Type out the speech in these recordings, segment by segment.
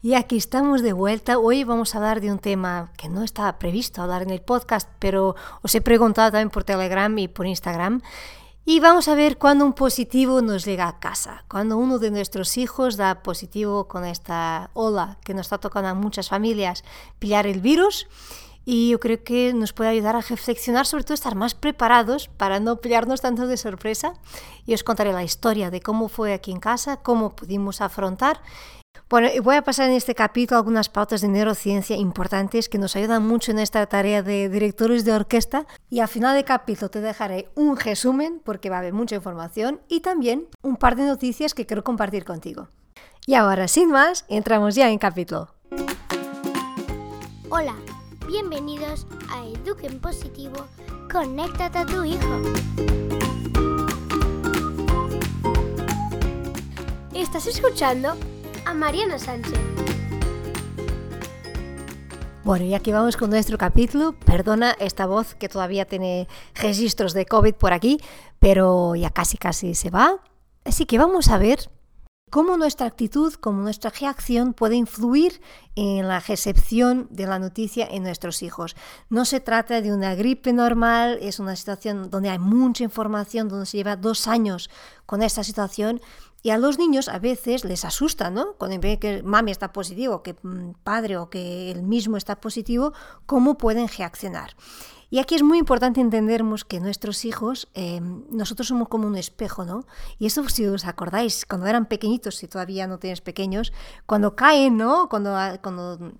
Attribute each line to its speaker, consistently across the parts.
Speaker 1: Y aquí estamos de vuelta. Hoy vamos a hablar de un tema que no estaba previsto hablar en el podcast, pero os he preguntado también por Telegram y por Instagram. Y vamos a ver cuándo un positivo nos llega a casa, cuando uno de nuestros hijos da positivo con esta ola que nos está tocando a muchas familias, pillar el virus. Y yo creo que nos puede ayudar a reflexionar, sobre todo estar más preparados para no pillarnos tanto de sorpresa. Y os contaré la historia de cómo fue aquí en casa, cómo pudimos afrontar bueno, voy a pasar en este capítulo algunas pautas de neurociencia importantes que nos ayudan mucho en esta tarea de directores de orquesta y al final del capítulo te dejaré un resumen porque va a haber mucha información y también un par de noticias que quiero compartir contigo. Y ahora, sin más, entramos ya en capítulo.
Speaker 2: Hola, bienvenidos a Eduquen Positivo, conéctate a tu hijo. Estás escuchando a Mariana Sánchez.
Speaker 1: Bueno, y aquí vamos con nuestro capítulo. Perdona esta voz que todavía tiene registros de COVID por aquí, pero ya casi casi se va. Así que vamos a ver cómo nuestra actitud, cómo nuestra reacción puede influir en la recepción de la noticia en nuestros hijos. No se trata de una gripe normal, es una situación donde hay mucha información, donde se lleva dos años con esta situación y a los niños a veces les asusta, ¿no? Cuando ven que mami está positivo, que padre o que él mismo está positivo, ¿cómo pueden reaccionar? Y aquí es muy importante entendernos que nuestros hijos, em, nosotros somos como un espejo, ¿no? Y eso, si os acordáis, cuando eran pequeñitos, si todavía no tienes pequeños, cuando caen, ¿no? Cuando, ah, cuando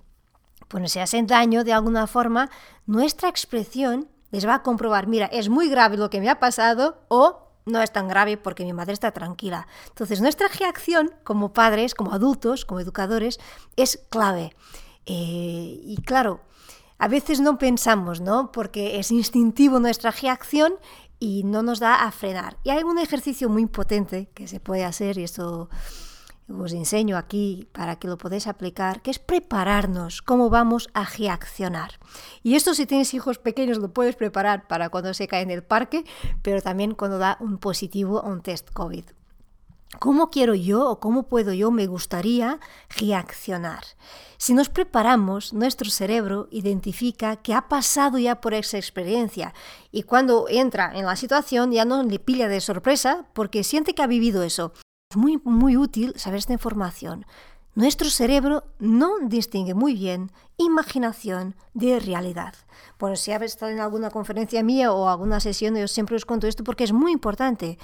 Speaker 1: pues, se hacen daño de alguna forma, nuestra expresión les va a comprobar, mira, es muy grave lo que me ha pasado o no es tan grave porque mi madre está tranquila. Entonces, nuestra reacción como padres, como adultos, como educadores, es clave. Eh, y claro, a veces no pensamos, ¿no? Porque es instintivo nuestra reacción y no nos da a frenar. Y hay un ejercicio muy potente que se puede hacer, y esto os enseño aquí para que lo podáis aplicar, que es prepararnos cómo vamos a reaccionar. Y esto si tienes hijos pequeños lo puedes preparar para cuando se cae en el parque, pero también cuando da un positivo a un test COVID. ¿Cómo quiero yo o cómo puedo yo, me gustaría reaccionar? Si nos preparamos, nuestro cerebro identifica que ha pasado ya por esa experiencia y cuando entra en la situación ya no le pilla de sorpresa porque siente que ha vivido eso. Es muy, muy útil saber esta información. Nuestro cerebro no distingue muy bien imaginación de realidad. Bueno, si habéis estado en alguna conferencia mía o alguna sesión, yo siempre os cuento esto porque es muy importante.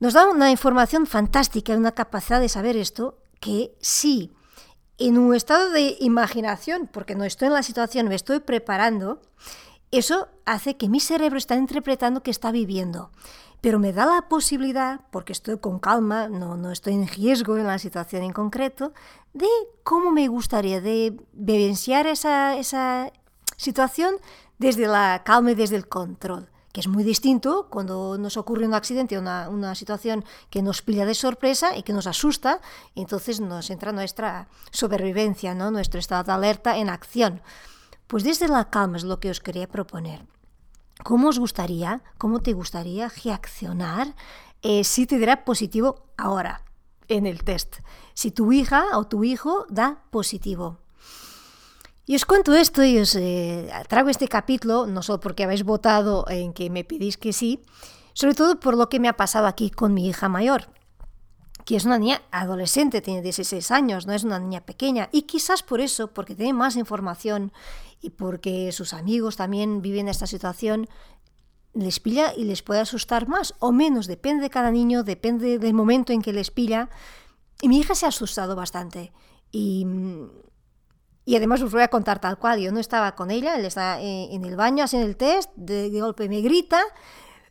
Speaker 1: Nos da una información fantástica, una capacidad de saber esto, que sí, en un estado de imaginación, porque no estoy en la situación, me estoy preparando, eso hace que mi cerebro está interpretando que está viviendo. Pero me da la posibilidad, porque estoy con calma, no, no estoy en riesgo en la situación en concreto, de cómo me gustaría, de vivenciar esa, esa situación desde la calma y desde el control que es muy distinto cuando nos ocurre un accidente, una, una situación que nos pilla de sorpresa y que nos asusta, entonces nos entra nuestra supervivencia, ¿no? nuestro estado de alerta en acción. Pues desde la calma es lo que os quería proponer. ¿Cómo os gustaría, cómo te gustaría reaccionar eh, si te diera positivo ahora en el test? Si tu hija o tu hijo da positivo. Y os cuento esto y os eh, traigo este capítulo, no solo porque habéis votado en que me pedís que sí, sobre todo por lo que me ha pasado aquí con mi hija mayor, que es una niña adolescente, tiene 16 años, no es una niña pequeña, y quizás por eso, porque tiene más información y porque sus amigos también viven esta situación, les pilla y les puede asustar más o menos, depende de cada niño, depende del momento en que les pilla. Y mi hija se ha asustado bastante. Y, y además os voy a contar tal cual, yo no estaba con ella, él está en el baño haciendo el test, de, golpe me grita,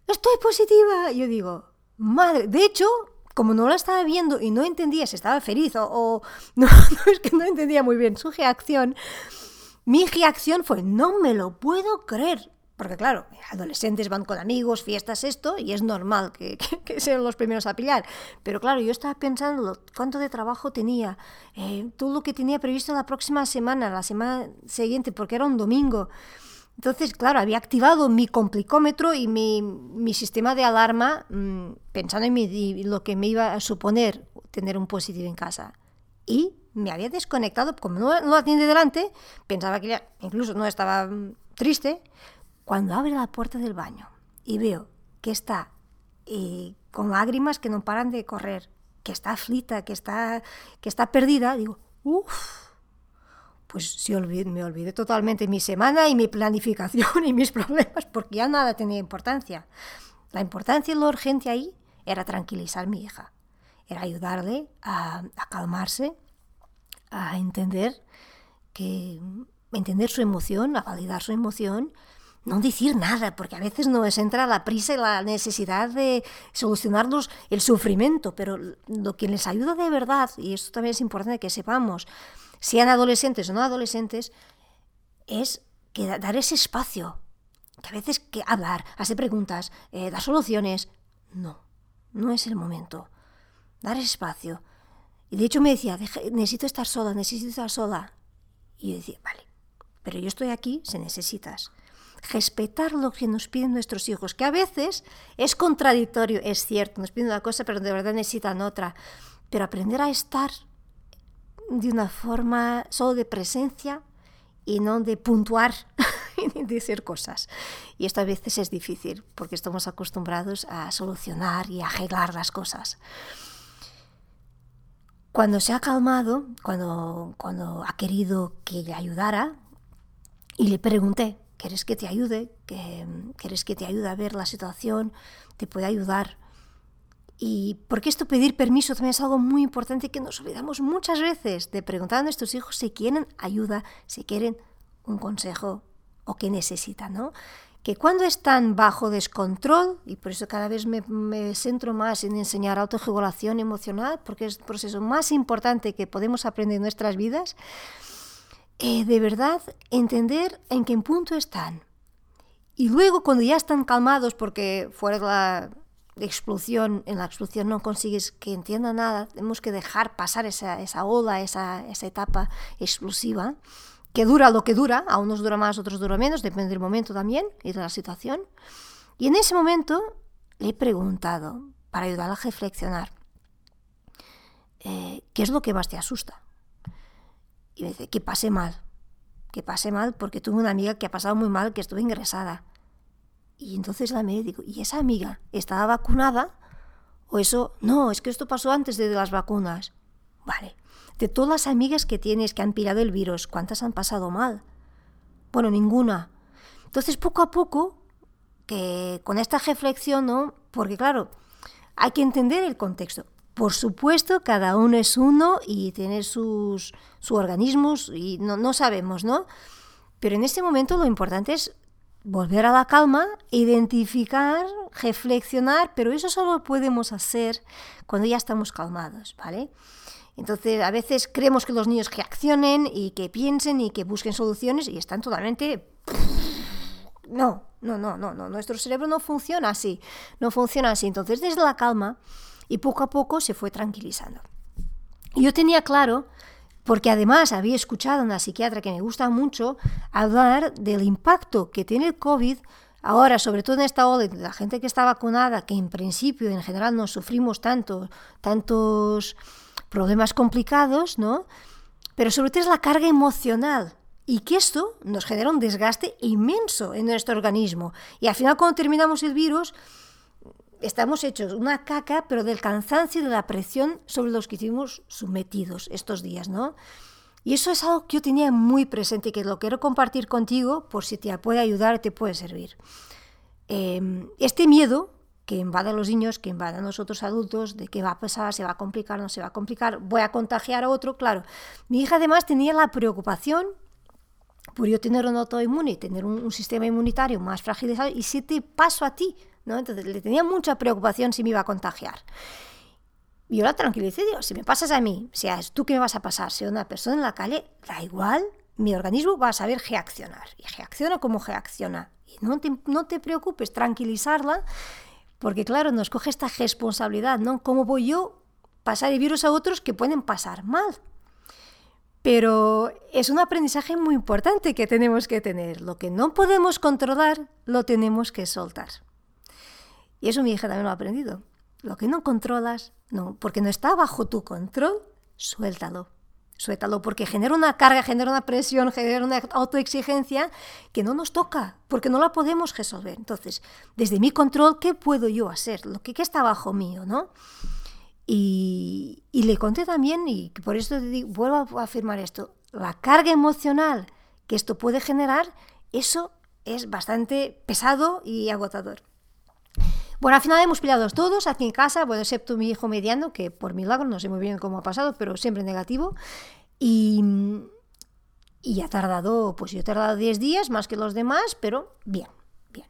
Speaker 1: estoy positiva. Yo digo, madre, de hecho, como no la estaba viendo y no entendía si estaba feliz o, o no, no, es que no entendía muy bien su reacción, mi reacción fue, no me lo puedo creer. Porque claro, adolescentes van con amigos, fiestas, esto, y es normal que, sean los primeros a pillar. Pero claro, yo estaba pensando cuánto de trabajo tenía, eh, todo lo que tenía previsto la próxima semana, la semana siguiente, porque era un domingo. Entonces, claro, había activado mi complicómetro y mi, sistema de alarma mm, pensando en lo que me iba a suponer tener un positivo en casa. Y me había desconectado, como no, no la tiene delante, pensaba que ella incluso no estaba mm, triste, cuando abre la puerta del baño y veo que está eh, con lágrimas que no paran de correr, que está aflita, que está, que está perdida, digo, uff, pues sí, me olvidé totalmente mi semana y mi planificación y mis problemas, porque ya nada tenía importancia. La importancia y lo urgente ahí era tranquilizar a mi hija, era ayudarle a, a calmarse, a entender que entender su emoción, a validar su emoción no decir nada, porque a veces nos entra la prisa y la necesidad de solucionarnos el sufrimiento, pero lo que les ayuda de verdad, y esto también es importante que sepamos, sean adolescentes o no adolescentes, es que dar ese espacio, que a veces que hablar, hacer preguntas, eh, dar soluciones, no, no es el momento. Dar espacio. Y de hecho me decía, necesito estar sola, necesito estar sola. Y yo decía, vale, pero yo estoy aquí si necesitas respetar lo que nos piden nuestros hijos, que a veces es contradictorio, es cierto, nos piden una cosa pero de verdad necesitan otra, pero aprender a estar de una forma solo de presencia y no de puntuar y de hacer cosas. Y esto a veces es difícil porque estamos acostumbrados a solucionar y a arreglar las cosas. Cuando se ha calmado, cuando, cuando ha querido que le ayudara, y le pregunté, ¿Quieres que te ayude? ¿Quieres que te ayude a ver la situación? ¿Te puede ayudar? Y porque esto pedir permiso también es algo muy importante que nos olvidamos muchas veces de preguntar a nuestros hijos si quieren ayuda, si quieren un consejo o qué necesitan, ¿no? Que cuando están bajo descontrol, y por eso cada vez me, centro más en enseñar autorregulación emocional, porque es el proceso más importante que podemos aprender en nuestras vidas, eh, de verdad entender en qué punto están. Y luego cuando ya están calmados, porque fuera de la explosión, en la explosión no consigues que entienda nada, tenemos que dejar pasar esa, esa ola, esa, esa etapa explosiva, que dura lo que dura, a unos dura más, otros dura menos, depende del momento también y de la situación. Y en ese momento le he preguntado, para ayudar a reflexionar, eh, ¿qué es lo que más te asusta? Y me dice, que pase mal, que pase mal porque tuve una amiga que ha pasado muy mal, que estuvo ingresada. Y entonces la me digo, ¿y esa amiga estaba vacunada? O eso, no, es que esto pasó antes de las vacunas. Vale, de todas las amigas que tienes que han pillado el virus, ¿cuántas han pasado mal? Bueno, ninguna. Entonces, poco a poco, que con esta reflexión, ¿no? Porque claro, hay que entender el contexto. Por supuesto, cada uno es uno y tiene sus, organismos y no, no sabemos, ¿no? Pero en este momento lo importante es volver a la calma, identificar, reflexionar, pero eso solo lo podemos hacer cuando ya estamos calmados, ¿vale? Entonces, a veces creemos que los niños reaccionen y que piensen y que busquen soluciones y están totalmente... No, no, no, no, no, nuestro cerebro no funciona así, no funciona así. Entonces, desde la calma, y poco a poco se fue tranquilizando. yo tenía claro, porque además había escuchado a una psiquiatra que me gusta mucho hablar del impacto que tiene el COVID ahora, sobre todo en esta ola la gente que está vacunada, que en principio en general no sufrimos tanto, tantos problemas complicados, ¿no? Pero sobre todo es la carga emocional y que esto nos genera un desgaste inmenso en nuestro organismo. Y al final cuando terminamos el virus, estamos hechos una caca, pero del cansancio y de la presión sobre los que hicimos sometidos estos días, ¿no? Y eso es algo que yo tenía muy presente y que lo quiero compartir contigo por si te puede ayudar, te puede servir. Em, este miedo que invade a los niños, que invade a nosotros adultos, de qué va a pasar, se va a complicar, no se va a complicar, voy a contagiar a otro, claro. Mi hija además tenía la preocupación por yo tener un autoinmune, tener un, un sistema inmunitario más fragilizado, y si te paso a ti, ¿no? Entonces le tenía mucha preocupación si me iba a contagiar. Yo la tranquilicé, digo, si me pasas a mí, sea tú que me vas a pasar, sea una persona en la calle, da igual, mi organismo va a saber reaccionar. Y reacciona como reacciona. Y no te, no te preocupes, tranquilizarla, porque claro, nos coge esta responsabilidad, ¿no? ¿Cómo voy yo pasar el virus a otros que pueden pasar mal? Pero es un aprendizaje muy importante que tenemos que tener. Lo que no podemos controlar, lo tenemos que soltar. Y eso mi hija también lo ha aprendido. Lo que no controlas, no, porque no está bajo tu control, suéltalo. suéltalo, porque genera una carga, genera una presión, genera una autoexigencia que no nos toca, porque no la podemos resolver. Entonces, desde mi control, ¿qué puedo yo hacer? Lo que, está bajo mío, ¿no? Y, le conté también, y por eso vuelvo a afirmar esto, la carga emocional que esto puede generar, eso es bastante pesado y agotador. Bueno, al final hemos pillado todos aquí en casa, bueno, excepto mi hijo mediano, que por milagro no sé muy bien cómo ha pasado, pero siempre negativo. Y, y ha tardado, pues yo he tardado 10 días más que los demás, pero bien, bien.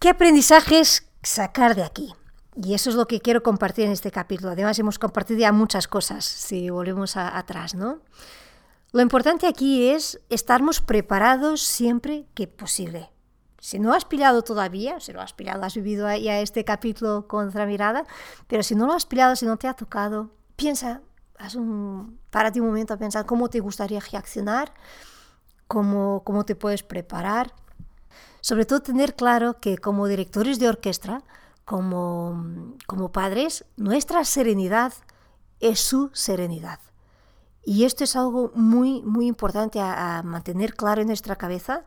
Speaker 1: ¿Qué aprendizajes sacar de aquí? Y eso es lo que quiero compartir en este capítulo. Además, hemos compartido ya muchas cosas, si volvemos atrás, ¿no? Lo importante aquí es estarmos preparados siempre que posible. Si no has pillado todavía, si lo has pillado, has vivido ya este capítulo con otra mirada, pero si no lo has pillado, si no te ha tocado, piensa, haz un, párate un momento a pensar cómo te gustaría reaccionar, cómo, cómo te puedes preparar. Sobre todo tener claro que como directores de orquesta, como, como padres, nuestra serenidad es su serenidad. Y esto es algo muy, muy importante a mantener claro en nuestra cabeza,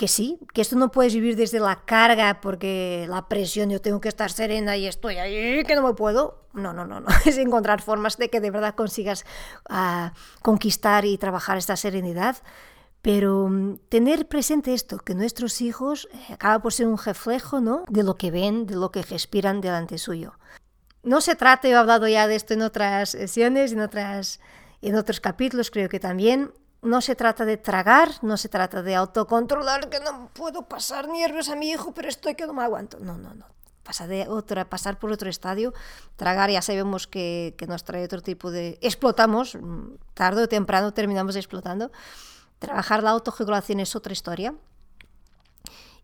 Speaker 1: que sí, que esto no puedes vivir desde la carga porque la presión, yo tengo que estar serena y estoy ahí, que no me puedo. No, no, no, no. Es encontrar formas de que de verdad consigas uh, conquistar y trabajar esta serenidad. Pero um, tener presente esto, que nuestros hijos eh, acaba por ser un reflejo ¿no? de lo que ven, de lo que respiran delante suyo. No se trata, yo he hablado ya de esto en otras sesiones, en, otras, en otros capítulos creo que también, no se trata de tragar, no se trata de autocontrolar, que no puedo pasar nervios a mi hijo, pero estoy que no me aguanto. No, no, no. Pasa de otra, pasar por otro estadio, tragar ya sabemos que, que nos trae otro tipo de... Explotamos, mm, tarde o temprano terminamos explotando. Trabajar la autorregulación es otra historia.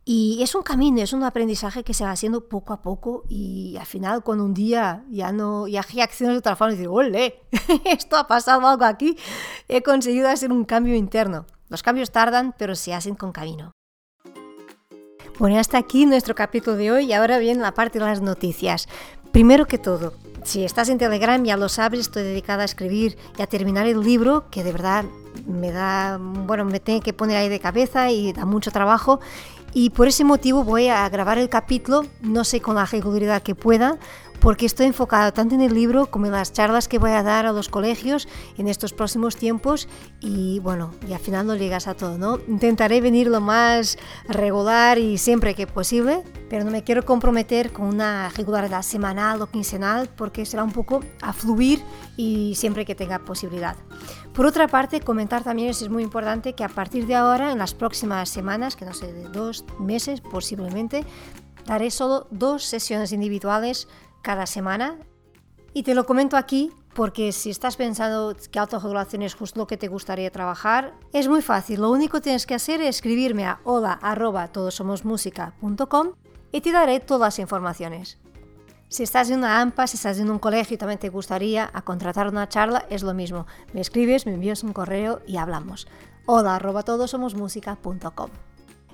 Speaker 1: Y es un camino, es un aprendizaje que se va haciendo poco a poco y al final cuando un día ya no ya reaccionas de otra forma y dices, ¡ole! Esto ha pasado algo aquí, he conseguido hacer un cambio interno. Los cambios tardan, pero se hacen con camino. Bueno, hasta aquí nuestro capítulo de hoy y ahora viene la parte de las noticias. Primero que todo, si estás en Telegram ya lo sabes, estoy dedicada a escribir y a terminar el libro que de verdad me da, bueno, me tengo que poner ahí de cabeza y da mucho trabajo y por ese motivo voy a grabar el capítulo, no sé con la regularidad que pueda, porque estoy enfocada tanto en el libro como en las charlas que voy a dar a los colegios en estos próximos tiempos y bueno, y al final no llegas a todo, ¿no? Intentaré venir lo más regular y siempre que posible, pero no me quiero comprometer con una regularidad semanal o quincenal porque será un poco a fluir y siempre que tenga posibilidad. Por otra parte, comentar también, es muy importante, que a partir de ahora, en las próximas semanas, que no sé, de dos meses posiblemente, daré solo dos sesiones individuales cada semana. Y te lo comento aquí porque si estás pensando que autorregulación es justo lo que te gustaría trabajar, es muy fácil. Lo único que tienes que hacer es escribirme a hola y te daré todas las informaciones. Si estás en una AMPA, si estás en un colegio y también te gustaría a contratar una charla, es lo mismo. Me escribes, me envías un correo y hablamos. Hola arroba todosomosmusica.com.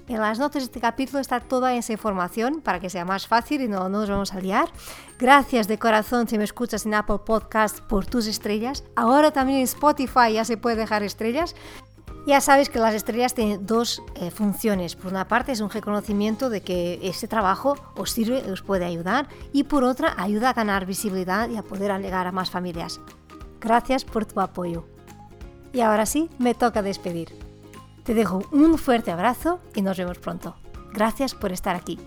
Speaker 1: En las notas de este capítulo está toda esa información para que sea más fácil y no, no nos vamos a liar. Gracias de corazón si me escuchas en Apple Podcast por tus estrellas. Ahora también en Spotify ya se puede dejar estrellas. Ya sabes que las estrellas tienen dos eh, funciones. Por una parte es un reconocimiento de que ese trabajo os sirve, os puede ayudar y por otra ayuda a ganar visibilidad y a poder llegar a más familias. Gracias por tu apoyo. Y ahora sí, me toca despedir. Te dejo un fuerte abrazo y nos vemos pronto. Gracias por estar aquí.